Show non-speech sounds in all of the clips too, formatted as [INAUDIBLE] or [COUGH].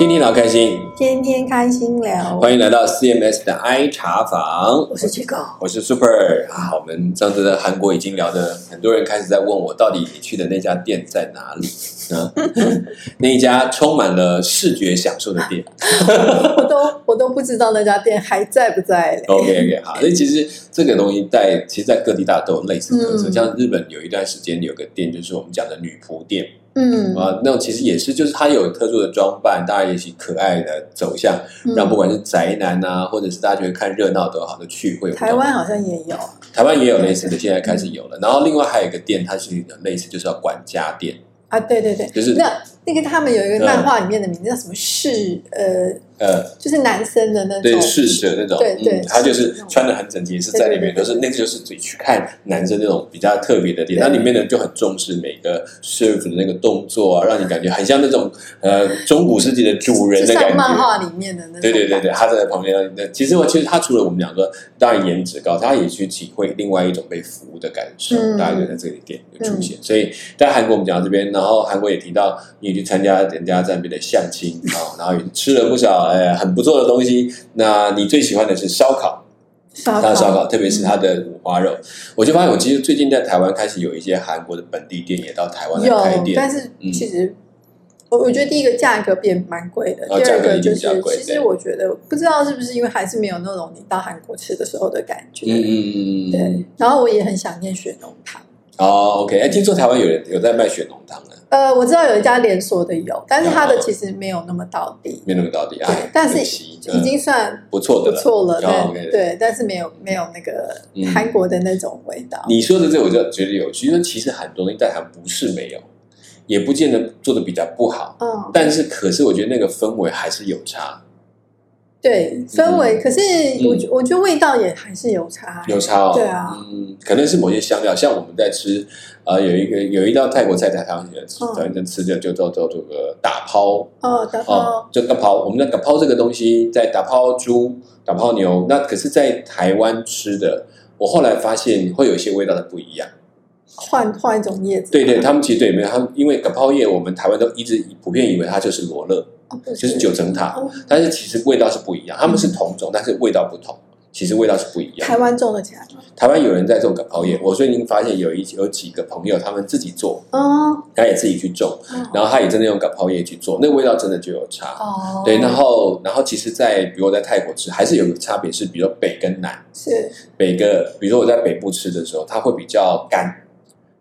天天聊开心，天天开心聊。欢迎来到 CMS 的 I 茶房，我是 Chico，我是 Super 啊。我们上次在韩国已经聊的，很多人开始在问我，到底你去的那家店在哪里啊？[LAUGHS] 那一家充满了视觉享受的店，[LAUGHS] 我都我都不知道那家店还在不在。OK OK，好，所以其实这个东西在其实，在各地大家都有类似特色，嗯像日本有一段时间有个店，就是我们讲的女仆店嗯，啊，那种其实也是，就是它有特殊的装扮，当然也是可爱的走向，嗯。让不管是宅男啊，或者是大家觉得看热闹都好的趣会台湾好像也有，台湾也有类似的，现在开始有了。然后另外还有一个店，它是类似，就是要管家店，啊，对对对，就是那那个他们有一个漫画里面的名字叫什么？世呃，呃，就是男生的那种对种侍者那种，对对嗯，他就是穿的很整洁，是在里面，都是那个就是自己去看男生那种比较特别的店，对那里面呢就很重视每个 serve 的那个动作啊，让你感觉很像那种呃中古世纪的主人的感觉漫觉。画里面的那种，对对对对，，他在旁边。那其实我其实他除了我们讲说，当然颜值高，他也去体会另外一种被服务的感受，嗯大概就在这里店就出现。所以在韩国我们讲到这边，然后韩国也提到你也去参加人家在那边的相亲啊、然后也吃了不少呃很不错的东西。那你最喜欢的是烧烤，烧烤烧烤，特别是它的五花肉。我就发现，我其实最近在台湾开始有一些韩国的本地店也到台湾来开有，店，但是嗯其实。我我觉得第一个价格变蛮贵的，第二个就是其实我觉得不知道是不是因为还是没有那种你到韩国吃的时候的感觉，嗯嗯嗯嗯，对。然后我也很想念雪浓汤，哦，OK，哎，听说台湾有人有在卖雪浓汤的，呃，我知道有一家连锁的有，但是它的哦其实没有那么到底，没那么到底啊，，但是已经算不错的了。不错了，哦 OK 对，但是没有没有那个嗯韩国的那种味道。你说的这我就觉得有趣，因为其实很多东西在台湾不是没有，也不见得做的比较不好，嗯，但是可是我觉得那个氛围还是有差，对，氛围，可是我我觉得味道也还是有差，有差哦。对啊。嗯，可能是某些香料，像我们在吃，呃，有一个有一道泰国菜在台湾吃，嗯。台湾在吃的就叫做这个打抛哦，打抛。哦，就打抛，我们的打抛这个东西在打抛猪、打抛牛，那可是，在台湾吃的，我后来发现会有一些味道的不一样。换换一种叶子，对对，他们其实对没有他们，因为打抛叶，我们台湾都一直普遍以为它就是罗勒，就是九层塔，哦。但是其实味道是不一样，他们是同种，但是味道不同，其实味道是不一样台。湾种的起来吗？台湾有人在种蛤泡叶，我最近发现有一有几个朋友他们自己做，哦。他也自己去种，然后他也真的用蛤泡叶去做，那个味道真的就有差。哦，对，然后然后其实在，比如我在泰国吃，还是有个差别是，比如说北跟南，是。北个，比如说我在北部吃的时候，它会比较干，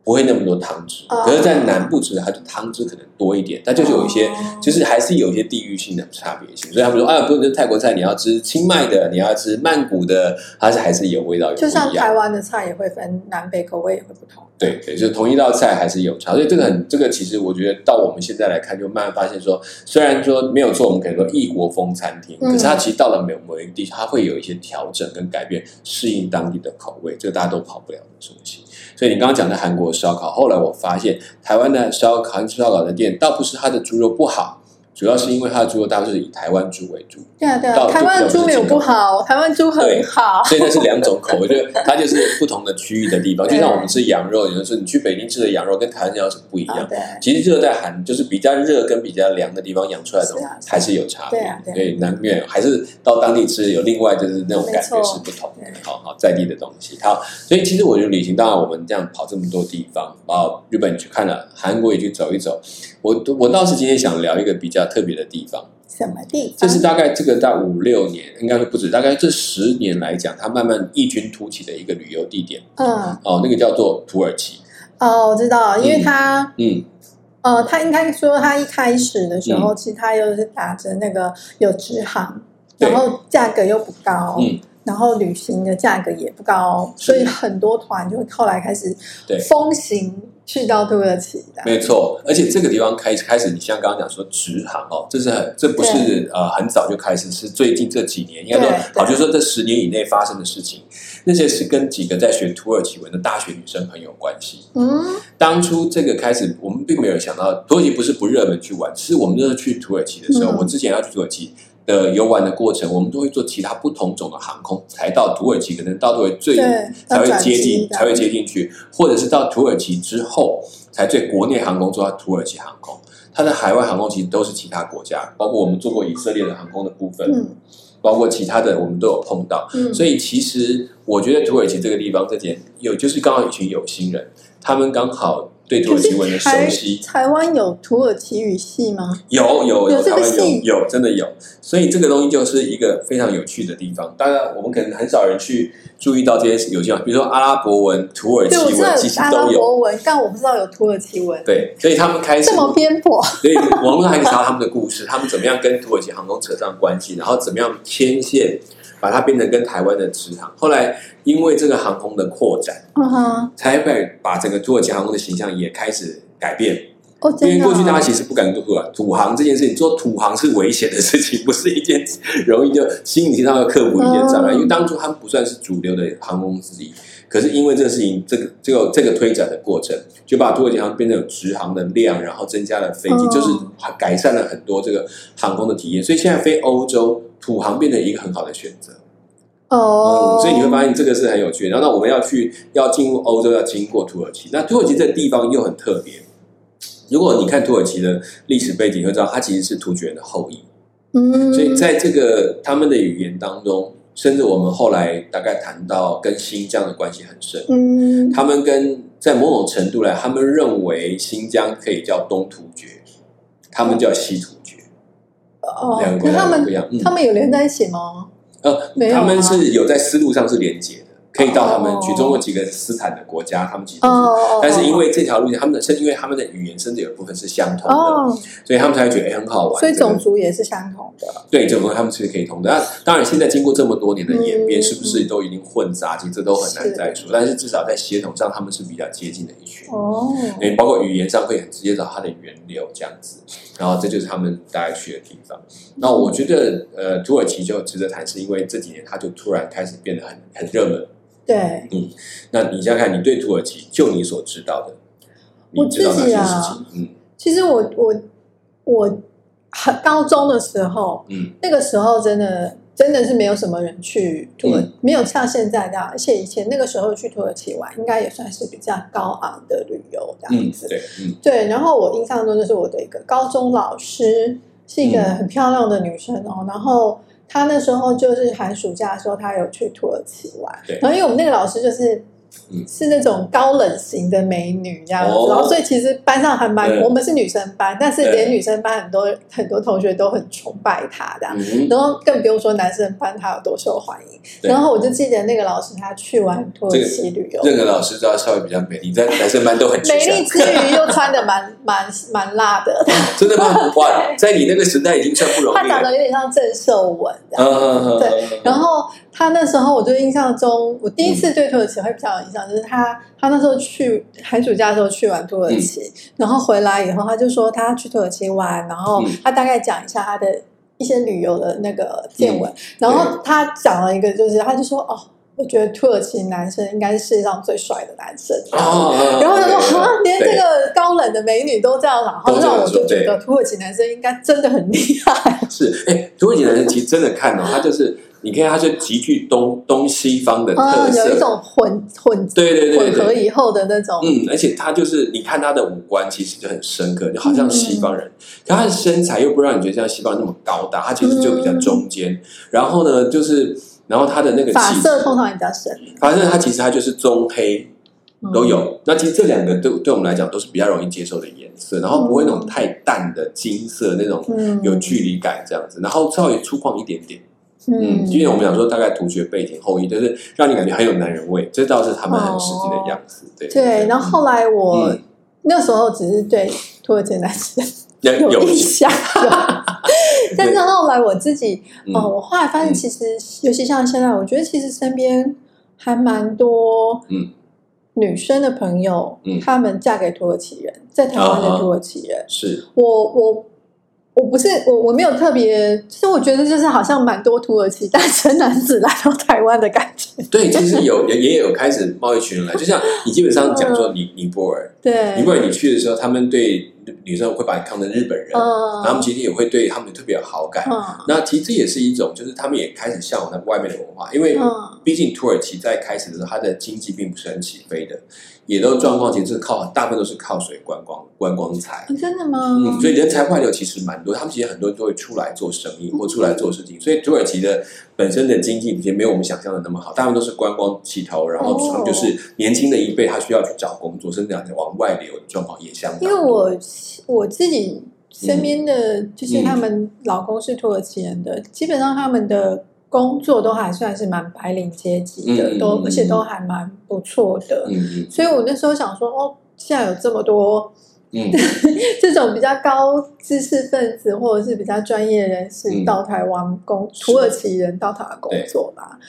不会那么多汤汁。哦可是，在南部吃，它的汤汁可能多一点，它就是有一些，哦就是还是有一些地域性的差别性。所以他们说啊，不是泰国菜，你要吃清迈的，你要吃曼谷的，它是还是有味道，有不就像。台湾的菜也会分南北口味也会不同，对对，就是同一道菜还是有差，所以这个很这个其实我觉得到我们现在来看，就慢慢发现说，虽然说没有错我们可能说异国风餐厅，嗯可是它其实到了某某一个地，它会有一些调整跟改变，适应当地的口味，这个大家都跑不了的东西。所以你刚刚讲的韩国烧烤，后来我发现台湾的烧烤、韩式烧烤的店，倒不是它的猪肉不好，主要是因为它的猪肉大部分是以台湾猪为主，对啊对啊，到台湾的猪没有不好，台湾猪很好，所以那是两种口味，就是它就是不同的区域的地方。[LAUGHS] 就像我们吃羊肉，有的时候你去北京吃的羊肉跟台湾羊肉是不一样。其实热带寒就是比较热跟比较凉的地方养出来的还是有差别对啊难免还是到当地吃有另外就是那种感觉是不同的，好好在地的东西。好，所以其实我觉得旅行，当然我们这样跑这么多地方啊，日本去看了，韩国也去走一走。我我倒是今天想聊一个比较特别的地方，什么地方？这是大概这个在五六年，应该说不止，大概这十年来讲，它慢慢异军突起的一个旅游地点。嗯。哦，那个叫做土耳其。哦，我知道，因为它嗯，呃，它应该说它一开始的时候，其实它又是打着那个有支航，然后价格又不高，嗯，然后旅行的价格也不高，所以很多团就后来开始对。风行去到土耳其的。没错，而且这个地方开始开始，你像刚刚讲说直航哦，这是很这不是呃很早就开始，是最近这几年，应该说对好，就是说这十年以内发生的事情，那些是跟几个在学土耳其文的大学女生很有关系。嗯，当初这个开始，我们并没有想到土耳其不是不热门去玩，是我们那时候去土耳其的时候，嗯我之前要去土耳其的游玩的过程，我们都会做其他不同种的航空才到土耳其，可能到土耳其最才会接近，才会接进去，或者是到土耳其之后才最国内航空做到土耳其航空。它的海外航空其实都是其他国家，包括我们做过以色列的航空的部分，嗯包括其他的我们都有碰到。嗯，所以其实我觉得土耳其这个地方这点有，就是刚好一群有心人，他们刚好对土耳其文的熟悉，台湾有土耳其语系吗？有有有这台湾有有真的有，所以这个东西就是一个非常有趣的地方。当然，我们可能很少人去注意到这些有些，比如说阿拉伯文、土耳其文，其实有阿拉都有。伯文，但我不知道有土耳其文，对，所以他们开始这么偏颇。所以网络上还可以查到他们的故事，他们怎么样跟土耳其航空扯上关系，然后怎么样牵线，把它变成跟台湾的直航。后来因为这个航空的扩展，嗯哼，才会把整个土耳其航空的形象也开始改变。哦，因。为过去大家其实不敢做土航，土航这件事情，做土航是危险的事情，不是一件容易就心理上要克服一些障碍。嗯因为当初他们不算是主流的航空之一，可是因为这个事情，这个这个这个推展的过程，就把土耳其航空变成有直航的量，然后增加了飞机，嗯就是改善了很多这个航空的体验。所以现在飞欧洲土航变成一个很好的选择。哦、嗯，所以你会发现这个是很有趣的。然后，那我们要去要进入欧洲，要经过土耳其。那土耳其这个地方又很特别。如果你看土耳其的历史背景，会知道它其实是突厥人的后裔。嗯，所以在这个他们的语言当中，甚至我们后来大概谈到跟新疆的关系很深。嗯，他们跟在某种程度来，他们认为新疆可以叫东突厥，他们叫西突厥，哦两，个不一样。嗯他们有连在一起吗？呃，没有啊他们是有在思路上是连接的，可以到他们去哦中国几个斯坦的国家，他们其实但是因为这条路线，他们的甚至因为他们的语言甚至有一部分是相同的，哦，所以他们才会觉得哎、很好玩。所以这个种族也是相同的。对这种他们是可以通的。那当然，现在经过这么多年的演变，嗯是不是都已经混杂？其实这都很难再说。但是至少在协同上，他们是比较接近的一群。哦，哎，包括语言上会很直接找它的源流这样子，然后这就是他们大概去的地方。那我觉得，呃，土耳其就值得谈，是因为这几年它就突然开始变得很很热门。对，那你想想看，你对土耳其，就你所知道的，我自己啊？嗯。其实我我我很高中的时候，嗯。那个时候真的真的是没有什么人去土耳，嗯。没有像现在这样，而且以前那个时候去土耳其玩，应该也算是比较高昂的旅游这样嗯，子。对，嗯。对，然后我印象中就是我的一个高中老师是一个嗯。很漂亮的女生哦，然后她那时候就是寒暑假的时候，他有去土耳其玩对，然后因为我们那个老师就是。嗯。是那种高冷型的美女这样子，哦。然后所以其实班上还蛮，我们是女生班，但是对。连女生班很多很多同学都很崇拜她这样，嗯然后更不用说男生班她有多受欢迎。然后我就记得那个老师他去玩土耳其旅游，任何老师都要稍微比较美丽，在男生班都很美丽之余又穿的蛮蛮蛮辣的，[LAUGHS] 真的吗？哇，在你那个时代已经算不容易他长得。有点像郑秀文这样。嗯嗯嗯对嗯。然后他那时候，我就印象中，我第一次对土耳其会比较有印象，就是他他那时候去寒暑假的时候去玩土耳其，然后回来以后，他就说他去土耳其玩，然后嗯。他大概讲一下他的一些旅游的那个见嗯。闻，然后他讲了一个，就是他就说哦，我觉得土耳其男生应该是世界上最帅的男生。哦，嗯 [LAUGHS] 然后他说：“对哈，连这对个高冷的美女都这样，然后让我就觉得土耳其男生应该真的很厉害。是哎，土耳其男生其实真的看哦，他就是你看，他就极具东东西方的特嗯，色，有一种混混对对对混合。以后的那种，嗯，而且他就是，你看他的五官其实就很深刻，就好像西方嗯人，可他的身材又不让你觉得像西方人那么高大，他其实就比较中间。然后呢，就是，然后他的那个发气色通常也比较深，发现他其实他就是棕黑嗯都。有。那其实这两个对对我们来讲都是比较容易接受的颜色，然后不会那种太淡的金色那种嗯，有距离感这样子，然后稍微粗犷一点点。嗯，嗯，因为我们讲说大概突厥背景后裔，就是让你感觉很有男人味，这倒是他们很实际的样子。对对。然后后来我嗯那时候只是对土耳其男生有印象，有但是后来我自己，嗯。哦，我后来发现其实，尤其像现在，我觉得其实身边还蛮多，嗯。女生的朋友，嗯。她们嫁给土耳其人，在台湾的土耳其人，是。我我我不是我我没有特别，其实我觉得就是好像蛮多土耳其单身男子来到台湾的感觉。对，其实有也也有开始贸易群人来，就像你基本上讲说尼尼泊尔，对，因为你去的时候，他们对女生会把你看成日本人，嗯，他们其实也会对他们特别有好感。嗯那其实这也是一种，就是他们也开始向往那外面的文化，因为嗯毕竟土耳其在开始的时候，它的经济并不是很起飞的，也都状况其实是靠大部分都是靠水观光观光财。真的吗？嗯，所以人才外流其实蛮多，他们其实很多人都会出来做生意或出来做事情，所以土耳其的本身的经济其实没有我们想象的那么好，大部分都是观光起头，然后哦他们就是年轻的一辈，他需要去找工作，甚至讲往外流的状况也相当。因为我我自己身边的，嗯就是他们老公是土耳其人的，基本上他们的工作都还算是蛮白领阶级的，都嗯而且都还蛮不错的。所以我那时候想说，哦，现在有这么多嗯 [LAUGHS] 这种比较高知识分子或者是比较专业人士嗯到台湾工，是土耳其人到台湾工作吧。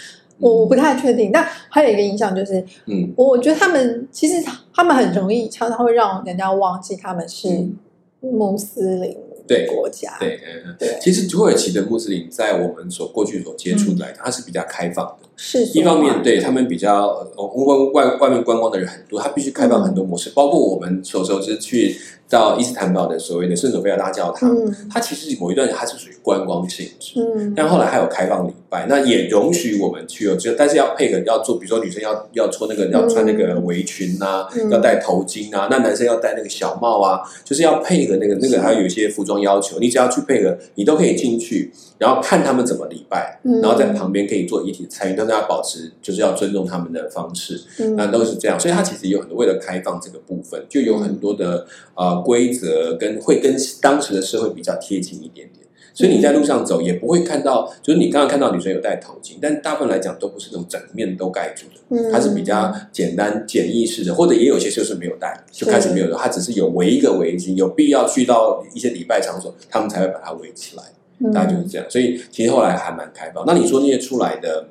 嗯我我不太确定，但还有一个影响就是，嗯。我觉得他们其实他们很容易常常会让人家忘记他们是嗯。穆斯林对国家。对，嗯嗯。对，其实土耳其的穆斯林在我们所过去所接触来讲，它是比较开放的。是一方面，对他们比较呃外外外面观光的人很多，他必须开放很多模式，包括我们所熟知去到伊斯坦堡的所谓的圣索菲亚大教堂，嗯。它其实某一段它是属于观光性质。嗯，但后来还有开放礼拜，那也容许我们去哦，就但是要配合要做，比如说女生要要穿那个要穿那个围裙啊，嗯。要戴头巾啊，那男生要戴那个小帽啊，就是要配合那个那个还有一些服装要求，你只要去配合，你都可以进去，然后看他们怎么礼拜，嗯。然后在旁边可以做遗体参与，但是要保持就是要尊重他们的方式，嗯。那都是这样，所以它其实有很多为了开放这个部分，就有很多的呃规则跟会跟当时的社会比较贴近一点点。所以你在路上走也不会看到，就是你刚刚看到女生有戴头巾，但大部分来讲都不是那种整面都盖住的，嗯它是比较简单简易式的，或者也有些就是没有戴，就开始没有的，它只是有围一个围巾，有必要去到一些礼拜场所，他们才会把它围起来。嗯大概就是这样。所以其实后来还蛮开放。那你说那些出来的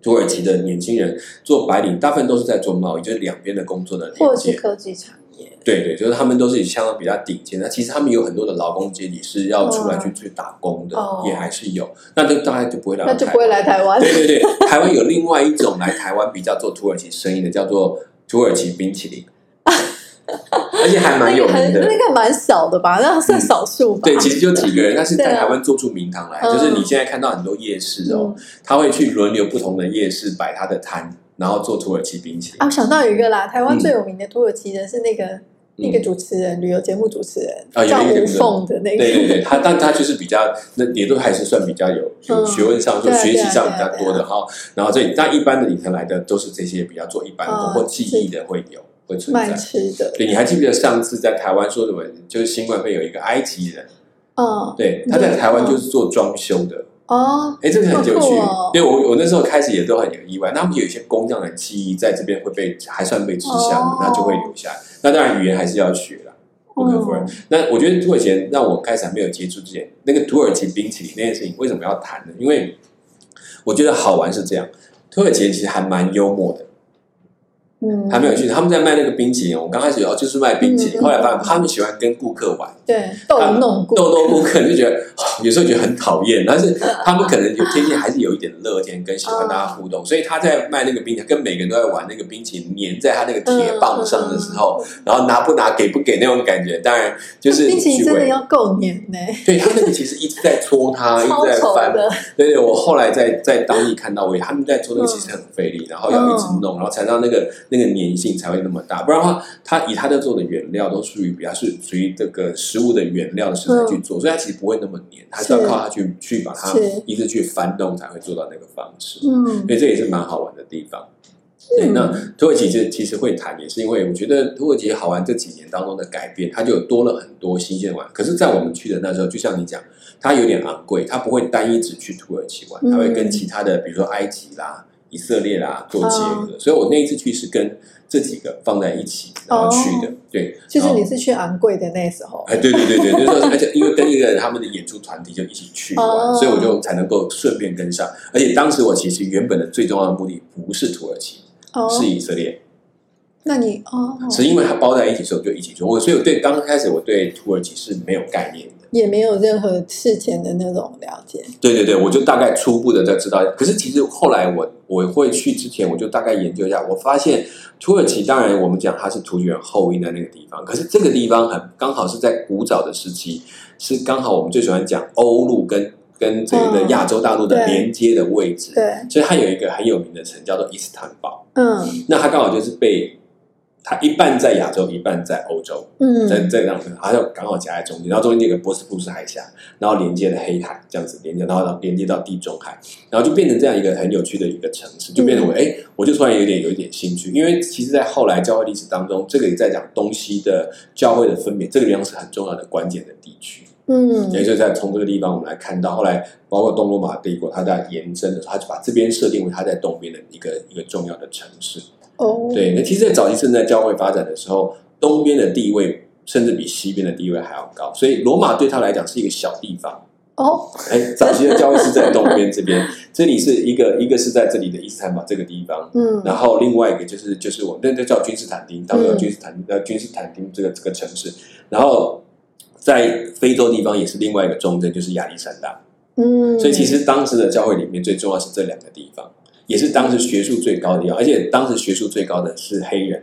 土耳其的年轻人做白领，大部分都是在做贸易，就是两边的工作的或者是连接。科技产业，对对，就是他们都是相当比较顶尖的。其实他们有很多的劳工阶级是要出来去去打工的，哦也还是有。那就大概就不会来那就不会来台湾。对对对，台湾有另外一种来台湾比较做土耳其生意的，叫做土耳其冰淇淋，[LAUGHS] 而且还蛮有名的。那个蛮少的吧？那算少数吧？对，其实就几个人，但是在台湾做出名堂来，嗯就是你现在看到很多夜市哦，他会去轮流不同的夜市摆他的摊，然后做土耳其冰淇淋。啊，我想到有一个啦，台湾最有名的土耳其人是那个、嗯那个主持人，旅游节目主持人、啊有叫吴一个凤的那个，对对对，他但他就是比较，那也都还是算比较有学问上，就学习上比较多的哈。然后这但一般的里头来的都是这些比较做一般工嗯或技艺的会有会存卖在。吃的，对，你还记不记得上次在台湾说什么？就是新冠会有一个埃及人，哦，对，他在台湾就是做装修的。哦，哎，这个很有趣。对我我那时候开始也都很有意外，他们有一些工匠的技艺在这边会被还算被吃香的哦，那就会留下来。那当然语言还是要学啦。不可否认嗯，那我觉得土耳其人让我开始还没有接触之前，那个土耳其冰淇淋那件事情为什么要谈呢？因为我觉得好玩是这样，土耳其人其实还蛮幽默的，嗯，还没有去。他们在卖那个冰淇淋，我刚开始哦就是卖冰淇淋，后来发现他们喜欢跟顾客玩，对逗弄顾逗逗顾客，就觉得、[LAUGHS] 哦有时候觉得很讨厌，但是他们可能有天性还是有一点乐天跟喜欢大家互动，所以他在卖那个冰淇淋，跟每个人都在玩那个冰淇淋粘在他那个铁棒上的时候，然后拿不拿给不给那种感觉，当然就是冰淇淋真的。要够黏呢，对他那个其实一直在搓它，一直在翻。对对，我后来在在当地看到，我也他们在搓那个其实很费力，然后要一直嗯弄，然后才让那个那个粘性才会那么大。不然的话，它以它的做的原料都属于比较是属于这个食物的原料的食材去做，所以它其实不会那么黏，它是要靠它去去把它一直去翻动才会做到那个方式。嗯所以这也是蛮好玩的地方。对，嗯那土耳其这其实会谈，也是因为我觉得土耳其好玩这几年当中的改变，它就有多了很多新鲜玩。可是，在我们去的那时候，就像你讲，它有点昂贵，它不会单一只去土耳其玩，它会跟其他的，比如说埃及啦、以色列啦做结合。所以我那一次去是跟这几个放在一起然后去的。对，就是你是去昂贵的那时候，哎，对对对对，就是说，而且因为跟一个他们的演出团体就一起去玩，哦所以我就才能够顺便跟上。而且当时我其实原本的最重要的目的不是土耳其，哦是以色列。那你哦，是因为它包在一起，所以我就一起做。我所以我对刚开始我对土耳其是没有概念的。也没有任何事前的那种了解。对对对，我就大概初步的在知道。可是其实后来我我会去之前，我就大概研究一下，我发现土耳其当然我们讲它是突厥人后裔的那个地方，可是这个地方很刚好是在古早的时期，是刚好我们最喜欢讲欧陆跟跟这个亚洲大陆的对连接的位置。对，所以它有一个很有名的城叫做伊斯坦堡，嗯那它刚好就是被它一半在亚洲，一半在欧洲。嗯在嗯，这样子，它就刚好夹在中间，然后中间那个波斯普斯海峡，然后连接了黑海，这样子连接，然后连接到地中海，然后就变成这样一个很有趣的一个城市，就变成我哎、我就突然有点有一点兴趣，因为其实，在后来教会历史当中，这个也在讲东西的教会的分别，这个地方是很重要的关键的地区，嗯也就是在从这个地方我们来看到，后来包括东罗马帝国，它在延伸的时候，它就把这边设定为它在东边的一个一个重要的城市。哦，对，那其实，在早期正在教会发展的时候，东边的地位甚至比西边的地位还要高，所以罗马对他来讲是一个小地方。哦，哎，早期的教会是在东边这边，这里是一个一个是在这里的伊斯坦堡这个地方，嗯然后另外一个就是就是我那那叫君士坦丁，当时叫君士坦呃君士坦丁这个这个城市，然后在非洲地方也是另外一个重镇，就是亚历山大。嗯，所以其实当时的教会里面最重要是这两个地方，也是当时学术最高的而且当时学术最高的是黑人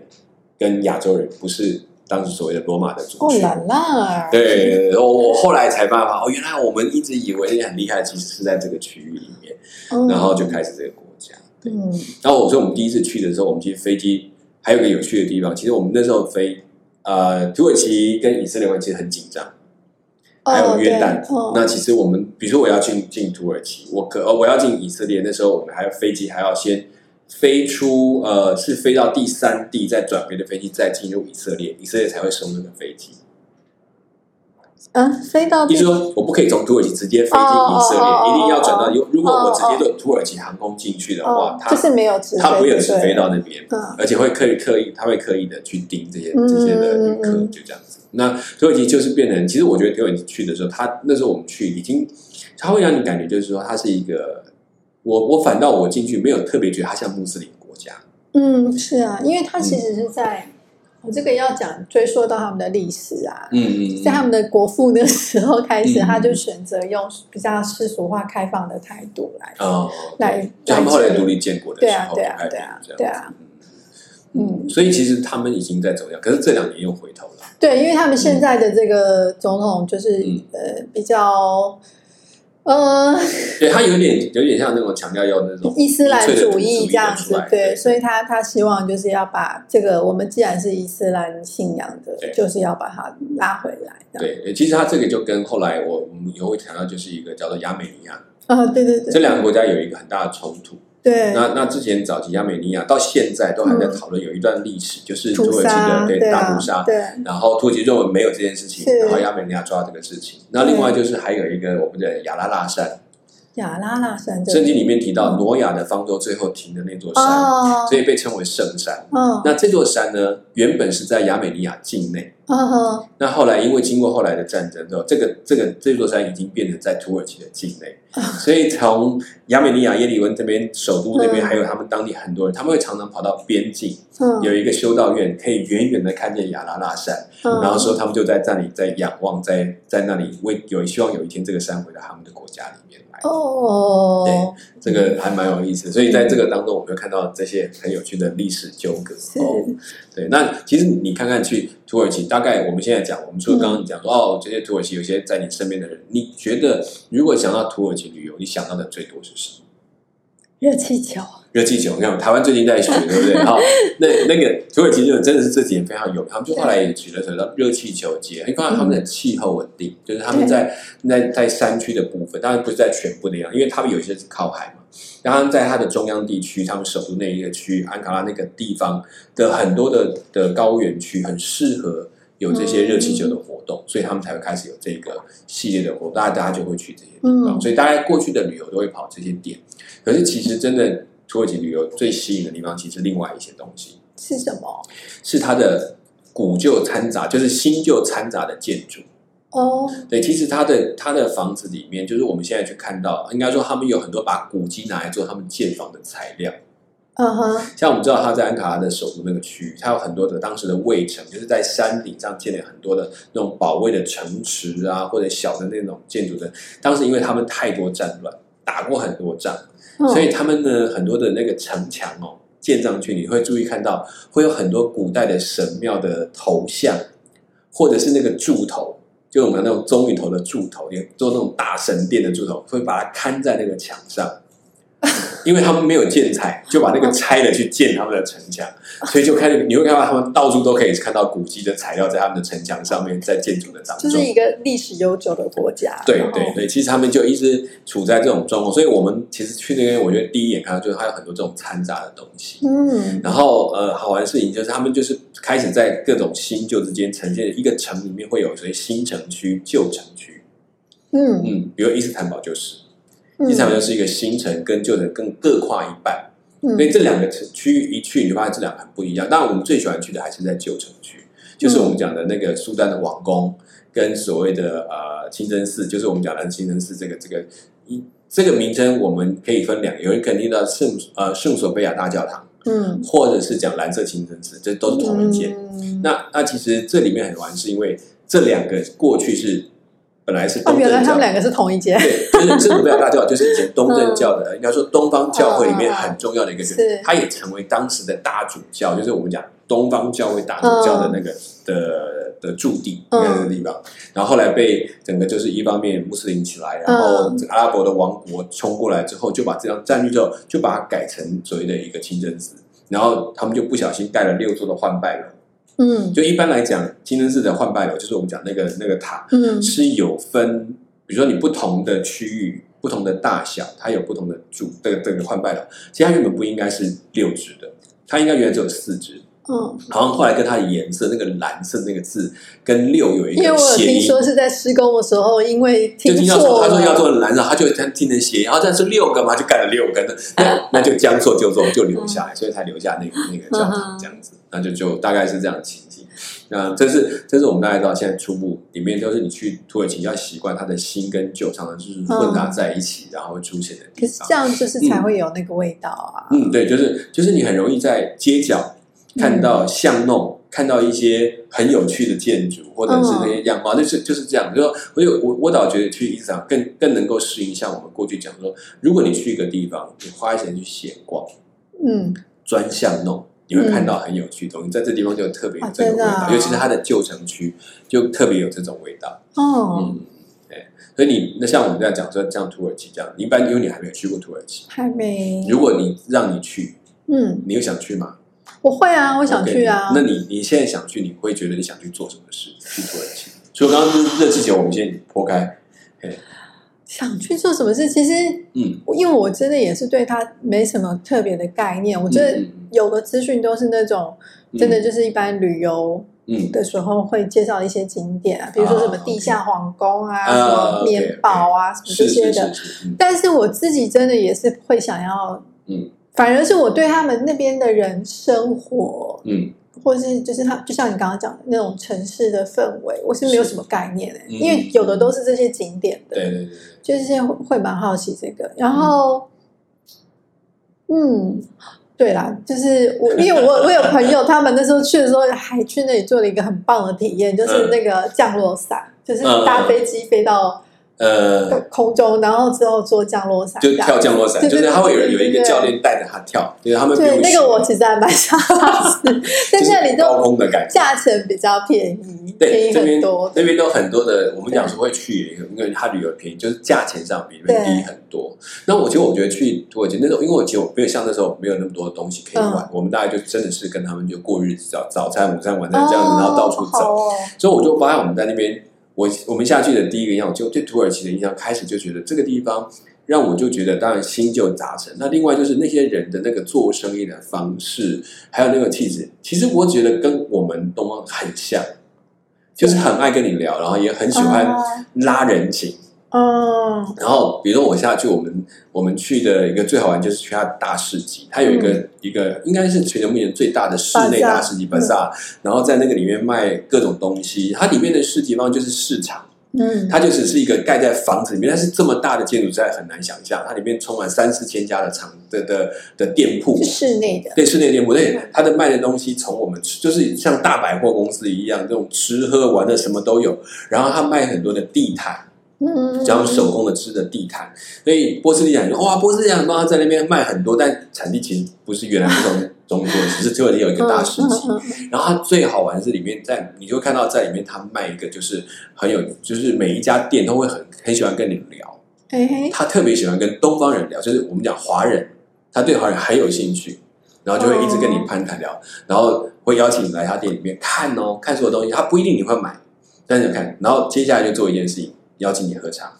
跟亚洲人，不是当时所谓的罗马的族群。哦啦啦，对，我我后来才发现，哦，原来我们一直以为很厉害，其实是在这个区域里面，嗯，然后就开始这个国家。对，嗯然后我说我们第一次去的时候，我们其实飞机还有个有趣的地方，其实我们那时候飞呃土耳其跟以色列关系其实很紧张。还有约旦。哦那其实我们，比如说我要进进土耳其，我可呃我要进以色列，那时候我们还有飞机还要先飞出呃是飞到第三地，再转别的飞机再进入以色列，以色列才会收那个飞机。啊，飞到意思说我不可以从土耳其直接飞进以色列，一定要转到。哦如如果我直接坐土耳其航空进去的话哦，，它就是没有直飞，它不会有直对飞到那边。嗯而且会刻意刻意，他会刻意的去盯这些嗯这些的旅客，就这样子。那土耳其就是变成，其实我觉得土耳其去的时候，他那时候我们去已经，他会让你感觉就是说，它是一个，我我反倒我进去没有特别觉得它像穆斯林国家，嗯，是啊，因为它其实是在，我这个要讲追溯到他们的历史啊，嗯嗯在他们的国父那时候开始，嗯他就选择用比较世俗化、开放的态度来哦，来就他们后来来独立建国的对啊时候，对啊对就开始这样啊对啊，嗯嗯，所以其实他们已经在走样，可是这两年又回头了。对，因为他们现在的这个总统就是、嗯。呃比较呃对他有点有点像那种强调要那种伊斯兰主义这样子，对，所以他他希望就是要把这个我们既然是伊斯兰信仰的，就是要把它拉回来。对，其实他这个就跟后来我我们以后会谈到，就是一个叫做亚美尼亚，啊，对对对这两个国家有一个很大的冲突。对，那那之前早期亚美尼亚到现在都还在讨论有一段历史，就是土耳其的对大屠杀，对，然后土耳其认为没有这件事情，然后亚美尼亚抓这个事情。那另外就是还有一个我们的亚拉拉山，亚拉拉山圣经里面提到挪亚的方舟最后停的那座山，哦，所以被称为圣山。嗯。那这座山呢，原本是在亚美尼亚境内，嗯哼。那后来因为经过后来的战争之后，这个这个这座山已经变成在土耳其的境内，[LAUGHS] 所以从亚美尼亚耶利文这边首都那边，嗯。还有他们当地很多人，他们会常常跑到边境，嗯，有一个修道院，可以远远的看见亚拉拉山，嗯。然后说他们就在那里在仰望，在在那里为有希望有一天这个山回到他们的国家里面来。哦，对这个还蛮有意思的，所以在这个当中，我们会看到这些很有趣的历史纠葛。是。哦，对，那其实你看看去土耳其，大概我们现在讲，我们除了刚刚讲说、哦，这些土耳其有些在你身边的人，你觉得如果想到土耳其旅游，你想到的最多是什么？热气球，热气球，你看台湾最近在学，[LAUGHS] 对不对？哈，那那个土耳其就真的是这几年非常有名，他们就后来也举了什么热气球节，你看他们的气候稳定，就是他们在在在山区的部分，当然不是在全部的样，因为他们有一些是靠海嘛，然后在它的中央地区，他们首都那一个区安卡拉那个地方的很多的的高原区，很适合。有这些热气球的活动，所以他们才会开始有这个系列的活动，大家大家就会去这些地方。嗯所以大家过去的旅游都会跑这些点，可是其实真的土耳其旅游最吸引的地方，其实另外一些东西是什么？是它的古旧掺杂，就是新旧掺杂的建筑。哦，对，其实它的它的房子里面，就是我们现在去看到，应该说他们有很多把古迹拿来做他们建房的材料。嗯哼，像我们知道他在安卡拉的首都那个区域，它有很多的当时的卫城，就是在山顶上建了很多的那种保卫的城池啊，或者小的那种建筑的。当时因为他们太多战乱，打过很多仗，嗯所以他们呢很多的那个城墙哦建上去，你会注意看到会有很多古代的神庙的头像，或者是那个柱头，就我们那种棕榈头的柱头，也做那种大神殿的柱头，会把它看在那个墙上。因为他们没有建材，就把那个拆了去建他们的城墙，所以就开始你会看到他们到处都可以看到古迹的材料在他们的城墙上面，在建筑的当中。就是一个历史悠久的国家。对对对，其实他们就一直处在这种状况，所以我们其实去那边，我觉得第一眼看到就是它有很多这种掺杂的东西。嗯然后呃，好玩的事情就是他们就是开始在各种新旧之间呈现一个城里面会有所谓新城区、旧城区。嗯嗯，比如伊斯坦堡就是，嗯伊斯坦堡就是一个新城跟旧城更各跨一半。嗯所以这两个城区域一去，你就发现这两个很不一样。当然，我们最喜欢去的还是在旧城区，就是我们讲的那个苏丹的王宫，跟所谓的呃清真寺，就是我们讲的清真寺这个这个一这个名称，我们可以分两个，有人肯定到圣呃圣索菲亚大教堂，嗯，或者是讲蓝色清真寺，这都是同一件。嗯那那其实这里面很玩，是因为这两个过去是本来是哦，东正教原来他们。两个是同一间。对，就是圣母贝亚大教，就是以前 [LAUGHS] 东正教的，应该说东方教会里面很重要的一个是人，他也成为当时的大主教，就是我们讲东方教会大主教的那个的的驻地嗯那个地方。然后后来被整个就是一方面穆斯林起来，然后阿拉伯的王国冲过来之后，就把这样占据之后，就把它改成所谓的一个清真寺。然后他们就不小心带了六座的换拜楼。嗯就一般来讲，清真寺的换拜楼就是我们讲那个那个塔，嗯是有分，比如说你不同的区域、不同的大小，它有不同的主这个这个换拜楼。其实它原本不应该是六只的，它应该原来只有四只。嗯，好像后来跟它的颜色，那个蓝色那个字跟六有一因为个我有听谐音，说是在施工的时候，因为就听到错了，说他说要做蓝色，他就他听成谐音，然后这是六个嘛，就盖了六个，那 [LAUGHS] 那就将错就错，就留下来，所以才留下那个那个教堂这样子，那就就大概是这样的情景。那这是这是我们大概到现在初步里面，就是你去土耳其要习惯它的新跟旧常常就是混杂在一起，然后会出现的地方。可是这。样就是才会有那个味道啊。嗯，对，就是就是你很容易在街角看到巷弄，看到一些很有趣的建筑，或者是那些样貌，就是就是这样。就说我有我我倒觉得去伊斯兰更更能够适应，像我们过去讲说，如果你去一个地方，你花钱去闲逛，嗯，钻巷弄。你会看到很有趣的东西，在这地方就特别有啊这个味道，尤其是它的旧城区，就特别有这种味道。哦，嗯，对，所以你那像我们这样讲说，像土耳其这样，一般因为你还没有去过土耳其，还没，如果你让你去，嗯，你有想去吗？我会啊，我想去啊。那你你现在想去，你会觉得你想去做什么事？去土耳其？除了刚刚就是热气球，我们先剖开。想去做什么事？其实，嗯，因为我真的也是对它没什么特别的概念。我觉得嗯有的资讯都是那种嗯真的就是一般旅游嗯的时候会介绍一些景点啊，比如说什么地下皇宫啊、啊什么棉堡啊、什么这些的。是是是，嗯但是我自己真的也是会想要，嗯反而是我对他们那边的人生活，嗯。或是就是他，就像你刚刚讲的那种城市的氛围，我是没有什么概念的、嗯因为有的都是这些景点的，对对对对，就是会蛮好奇这个。然后，嗯，对啦，就是我，[LAUGHS] 因为我我有朋友，他们那时候去的时候还去那里做了一个很棒的体验，就是那个降落伞，就是搭飞机飞到呃，空中，然后之后做降落伞，就跳降落伞，就是他会有有一个教练带着他跳，就是他们不对，用那个我其实还蛮想试，[LAUGHS] 但就是那里高空的感觉。价钱比较便宜，便对，宜这边。那边都很多的，我们讲说会去，因为它旅游便宜，就是价钱上比那边低很多。那我其实我觉得去土耳其那种，因为我其实我没有像那时候没有那么多东西可以玩，嗯我们大概就真的是跟他们就过日子，早早餐、午餐、晚餐这样子，然后到处走。所以我就发现我们在那边，我我们下去的第一个印象，就对土耳其的印象开始就觉得这个地方让我就觉得，当然新旧杂陈。那另外就是那些人的那个做生意的方式，还有那个气质，其实我觉得跟我们东方很像，就是很爱跟你聊，然后也很喜欢啊拉人情。嗯然后，比如说我下去，我们我们去的一个最好玩就是去它大市集，它有一个、一个应该是全球目前最大的室内大市集 bazaar，、然后在那个里面卖各种东西，它里面的市集方就是市场，嗯，它就只是一个盖在房子里面，但是这么大的建筑实在很难想象，它里面充满三四千家的厂的的的店铺。是，室内的，对室内店铺，对它的卖的东西从我们就是像大百货公司一样，这种吃喝玩的什么都有，然后它卖很多的地毯。嗯，然后手工的织的地毯，所以波斯利亚说哇，波斯地毯帮他在那边卖很多，但产地其实不是原来不从中国，只是土耳其有一个大市集。然后它最好玩是里面在，你就会看到在里面他卖一个就是很有，就是每一家店都会很很喜欢跟你聊，哎，他特别喜欢跟东方人聊，就是我们讲华人，他对华人很有兴趣，然后就会一直跟你攀谈聊，然后会邀请你来他店里面看哦，看所有东西，他不一定你会买，但是你看，然后接下来就做一件事情，邀请你喝茶。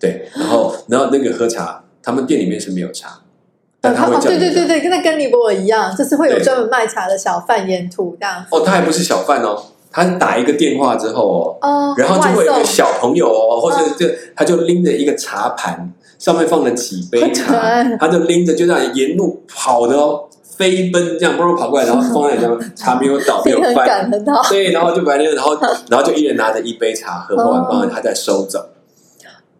对，然后然后那个喝茶，他们店里面是没有茶，但他会哦，叫对对对对，跟那跟尼泊尔一样，就是会有对。专门卖茶的小贩沿途这样。哦，他还不是小贩哦，他打一个电话之后哦，哦，然后就会有一个小朋友哦，或者嗯就他就拎着一个茶盘，上面放了几杯茶，他就拎着就这样沿路跑的哦，飞奔这样，不如跑过来，然后放在你这样，[LAUGHS] 茶没有倒，没有很翻。对，然后就把那个，然后然后就一人拿着一杯茶喝完，帮他再收走。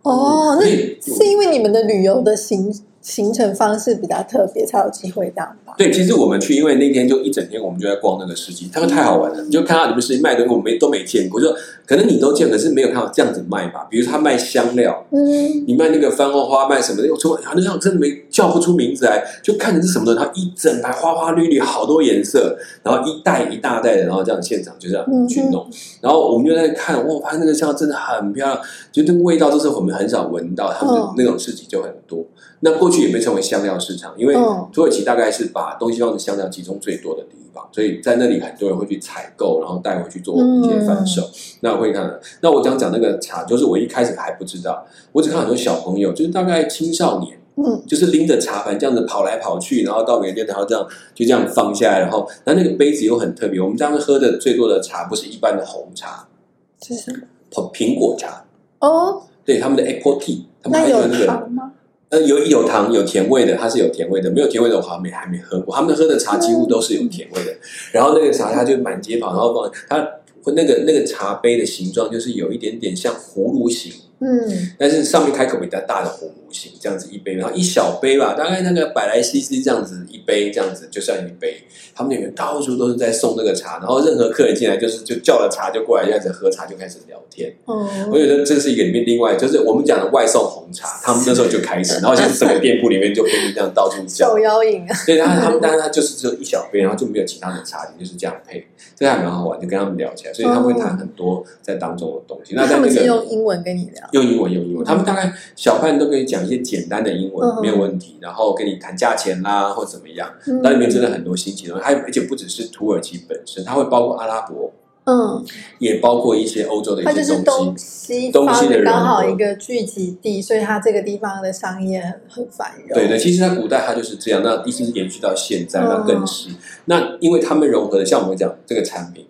哦，那所以是因为你们的旅游的行行程方式比较特别，才有机会这样吧？对，其实我们去，因为那天就一整天，我们就在逛那个市集，他们太好玩了。你就看到里面市集卖的我们都没见过，就可能你都见，可是没有看到这样子卖吧。比如他卖香料，嗯，你卖那个番红花，卖什么的？我说好像真的没叫不出名字来，就看着是什么的，它一整排花花绿绿，好多颜色，然后一袋一大袋的，然后这样现场就这样去弄。然后我们就在看，哇，发现那个香料真的很漂亮，就那个味道都是我们很少闻到，他们那种市集就很多。那过去也被称为香料市场，因为嗯土耳其大概是把东西方的香料集中最多的地方，所以在那里很多人会去采购，然后带回去做一些贩售。那我会看，那我讲讲那个茶，就是我一开始还不知道，我只看很多小朋友，就是大概青少年，嗯，就是拎着茶盘这样子跑来跑去，然后到每个店，然后这样就这样放下来，然后那那个杯子又很特别，我们当时喝的最多的茶不是一般的红茶，这是什么？苹果茶，哦，对他们的 apple tea，他们还有那个。糖吗？呃，有有糖有甜味的，它是有甜味的；没有甜味的，我好像没还没喝过。他们喝的茶几乎都是有甜味的。然后那个茶，它就满街跑，然后放它那个那个茶杯的形状，就是有一点点像葫芦形，嗯，但是上面开口比较大的火模型，这样子一杯，然后一小杯吧，大概那个百来 CC 这样子一杯，这样子就算一杯。他们那边到处都是在送这个茶，然后任何客人进来就是就叫了茶就过来，这样子喝茶就开始聊天。哦，我觉得这是一个里面另外就是我们讲的外送红茶，他们那时候就开始，然后现在整个店铺里面就跟你这样到处叫手。摇饮啊，所以他他们当然他就是只有一小杯，然后就没有其他的茶点，就是这样配，这个还蛮好玩，就跟他们聊起来，所以他们会谈很多在当中的东西。那那他们是用英文跟你聊，用英文用英文，他们大概小贩都可以讲一些简单的英文，嗯没有问题，然后跟你谈价钱啦或怎么样。嗯那里面真的很多新奇的东西，还而且不只是土耳其本身，它会包括阿拉伯，嗯，也包括一些欧洲的一些东东西。西东西的融合方的刚好一个聚集地，所以它这个地方的商业很很繁荣。对对，其实在古代它就是这样，那一直延续到现在，嗯那更是。那因为他们融合的，像我们讲这个产品，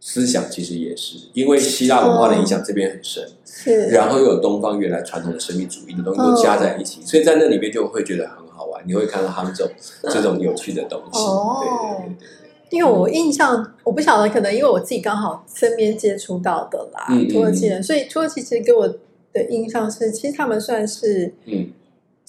思想其实也是，因为希腊文化的影响这边很深，是，然后又有东方原来传统的神秘主义的东西都加在一起，所以在那里面就会觉得很好玩，你会看到他们这种 [LAUGHS] 这种有趣的东西。哦对对对对因为我印象，我不晓得，可能因为我自己刚好身边接触到的啦，土耳其人，所以土耳其其实给我的印象是，其实他们算是嗯。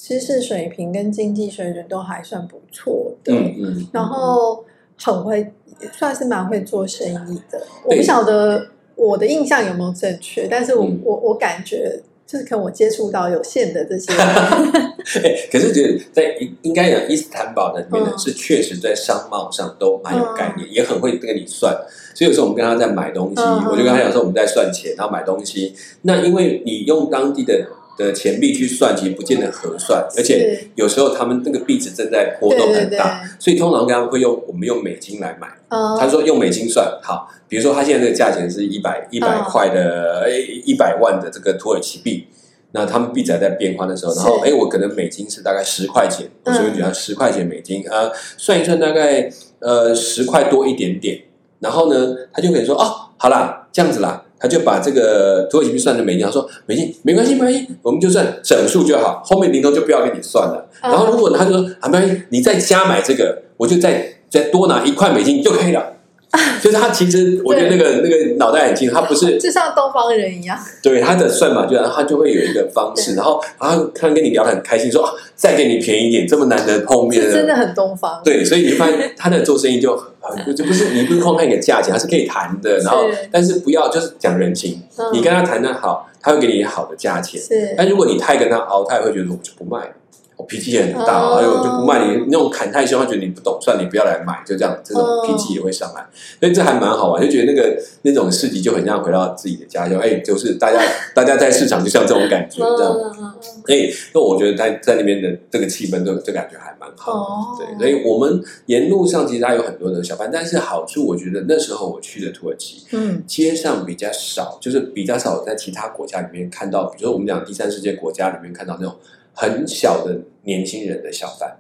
知识水平跟经济水准都还算不错的，嗯嗯，然后很会，算是蛮会做生意的。我不晓得我的印象有没有正确，但是我、嗯我我感觉就是可能我接触到有限的这些，[LAUGHS] 哎，可是觉得在应应该讲伊斯坦堡的里面呢，嗯是确实在商贸上都蛮有概念，也很会跟你算。所以有时候我们跟他在买东西，嗯我就跟他讲说我们在算钱，然后买东西。那因为你用当地的的钱币去算，其实不见得合算，而且有时候他们那个币值正在波动很大，所以通常跟他们会用我们用美金来买。嗯，他说用美金算好，比如说他现在这个价钱是一百一百嗯块的，哎一百万的这个土耳其币，那他们币值还在变换的时候，然后是。哎我可能美金是大概十块钱，我嗯随便举它十块钱美金，呃算一算大概呃十块多一点点，然后呢他就可以说哦好啦这样子啦。他就把这个土耳其币算成美金，他说美金没关系没关系，我们就算整数就好，后面零头就不要给你算了。嗯然后如果他就说啊没关系，你再加买这个，我就再再多拿一块美金就可以了。[LAUGHS] 就是他其实我觉得那个那个脑袋很清，他不是 [LAUGHS] 就像东方人一样，对他的算法，就他就会有一个方式，然后然后他跟你聊得很开心，说啊，再给你便宜一点，这么难得碰面是真的很东方。对，所以你发现他的做生意就很就不是你不是光看一个价钱，他是可以谈的，然后是但是不要就是讲人情，嗯。你跟他谈的好，他会给你好的价钱。是。但如果你太跟他熬，他也会觉得我就不卖了，我脾气也很大，哦。还有我就不卖你那种砍太凶，他觉得你不懂，算了你不要来买，就这样，这种哦。脾气也会上来，所以这还蛮好玩，就觉得那个那种市集就很像回到自己的家乡，哎，就是大家大家在市场就像这种感觉这样。嗯嗯所以，那我觉得在在那边的这个气氛，这这感觉还蛮好的。哦。对，所以我们沿路上其实还有很多的小贩，但是好处我觉得那时候我去的土耳其，嗯。街上比较少，就是比较少在其他国家里面看到，比如说我们讲第三世界国家里面看到那种很小的年轻人的小贩。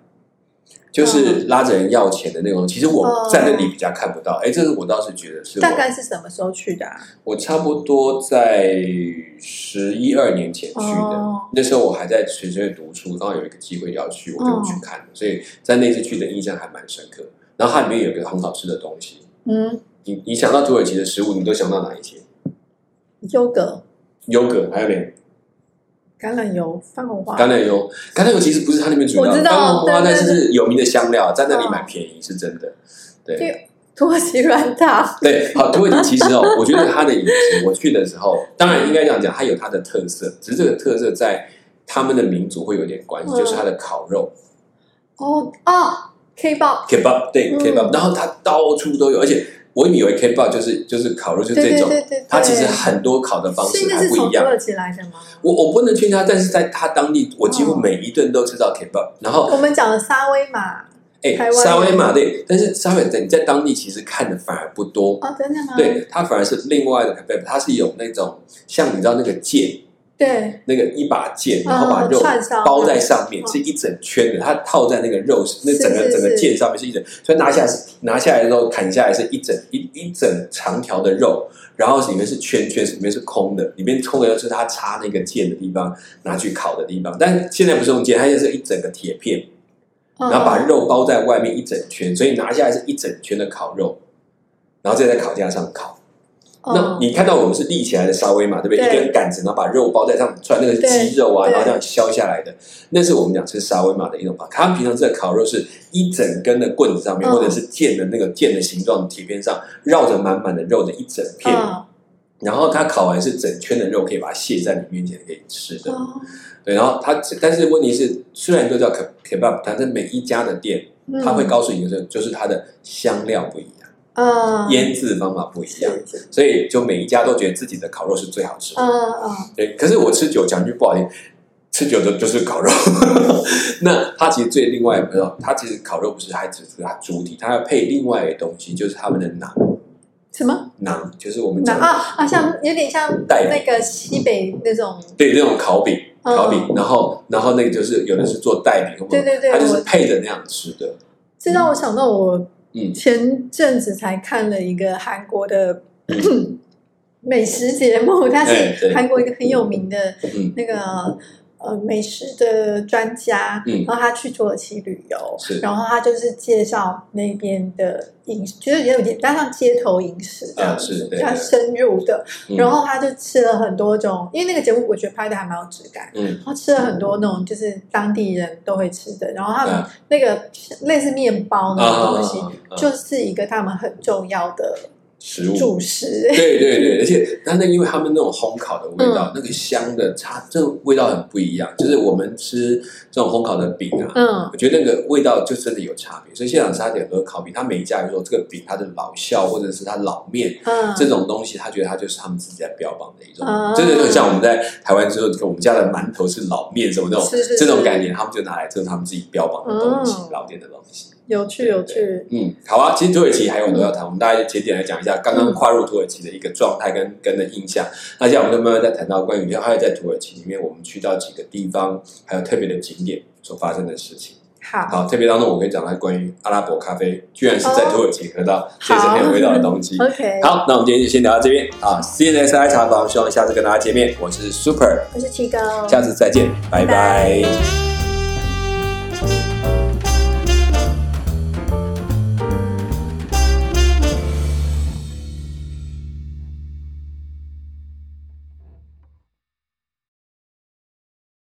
就是拉着人要钱的那种，其实我在那里比较看不到。哎，这个我倒是觉得是大概是什么时候去的啊？我差不多在十一二年前去的，哦那时候我还在学学读书，刚好有一个机会要去，我就去看了，所以在那次去的印象还蛮深刻。然后它里面有一个很好吃的东西，嗯，你你想到土耳其的食物，你都想到哪一些？优格、优格，还有没？橄榄油、番红花。橄榄油，橄榄油其实不是它那边主要的，番红花但是是有名的香料，在那里嗯买便宜是真的。对对土耳其软糖。[LAUGHS] 对，好，土耳其其实哦，我觉得它的饮食，我去的时候，当然应该这样讲，它有它的特色，只是这个特色在他们的民族会有点关系，嗯就是它的烤肉哦哦，K-pop。kebab，对嗯 kebab，然后它到处都有，而且我以为 kebab 就是就是烤肉，就是对这种，对对对，它其实很多烤的方是式还不一样。耳其来的吗？我我不能劝他，但是在他当地，我几乎每一顿都吃到 kebab，然后我们讲了沙威玛哎沙威玛对，但是沙威玛你在当地其实看的反而不多，哦，真的吗？对，它反而是另外的 kebab，它是有那种像你知道那个剑，对，那个一把剑，然后把肉包在上面，嗯是一整圈的，它套在那个肉那整个整个剑上面是一整，所以拿下来是拿下来之后砍下来是一整一一整长条的肉，然后里面是圈圈，里面是空的，里面空的就是它插那个剑的地方拿去烤的地方，但现在不是用剑，它就是一整个铁片，然然后把肉包在外面一整圈，所以拿下来是一整圈的烤肉，然后再在烤架上烤。那你看到我们是立起来的沙威玛，对不对？一根杆子，然后把肉包在上面，串那个是鸡肉啊，然后这样削下来的，那是我们讲吃沙威玛的一种方法。他们平常吃的烤肉是一整根的棍子上面，嗯。或者是剑的那个剑的形状的铁片上绕着满满的肉的一整片，嗯。然后它烤完是整圈的肉，可以把它卸在你面前可以吃的。哦。对，然后它但是问题是，虽然都叫 ke- kebab，但是每一家的店嗯。它会告诉你的是，就是它的香料不一样，嗯腌制方法不一样。所以就每一家都觉得自己的烤肉是最好吃的。嗯嗯对，可是我吃久讲句不好听，吃久的就是烤肉。[LAUGHS] 那它其实最另外不知道，它其实烤肉不是还只是它主体，它要配另外一个东西，就是他们的馕什么？馕，就是我们啊啊，像有点像带那个西北那种，对那种烤饼。嗯烤饼，然后然后那个就是有的是做带饼，对对对它就是配着那样吃的。这让我想到我嗯。前阵子才看了一个韩国的 [CLEARS THROAT] 美食节目，它是韩国一个很有名的嗯。那个呃美食的专家，嗯。然后他去土耳其旅游是，然后他就是介绍那边的饮食，就是有点加上街头饮食这样子，比较深入的。嗯。然后他就吃了很多种，因为那个节目我觉得拍的还蛮有质感，嗯。然后吃了很多那种就是当地人都会吃的，然后他们啊。那个类似面包那种东西，就是一个他们很重要的食物主食。对对对，而且它那因为他们那种烘烤的味嗯道，那个香的差，这个味道很不一样。就是我们吃这种烘烤的饼啊，嗯我觉得那个味道就真的有差别。所以现场沙点和烤饼，他每一家有说这个饼它的老校或者是它老面。嗯，这种东西，他觉得它就是他们自己在标榜的一种，啊真的就像我们在台湾之后，我们家的馒头是老面什么那种是是这种概念，他们就拿来这是他们自己标榜的东西，嗯老店的东西。有趣有趣。嗯，好啊。其实土耳其还有很多要谈，我们大概简点来讲一下刚刚跨入土耳其的一个状态跟跟的印象。那现在我们就慢慢再谈到关于还有在土耳其里面我们去到几个地方，还有特别的景点所发生的事情。好，好，特别当中我可以讲到关于阿拉伯咖啡，居然是在土耳其喝到，所以是很有味道的东西。[LAUGHS] OK，，好，那我们今天就先聊到这边啊。CNSI 茶房，希望下次跟大家见面。我是 Super，我是七哥，下次再见，拜拜拜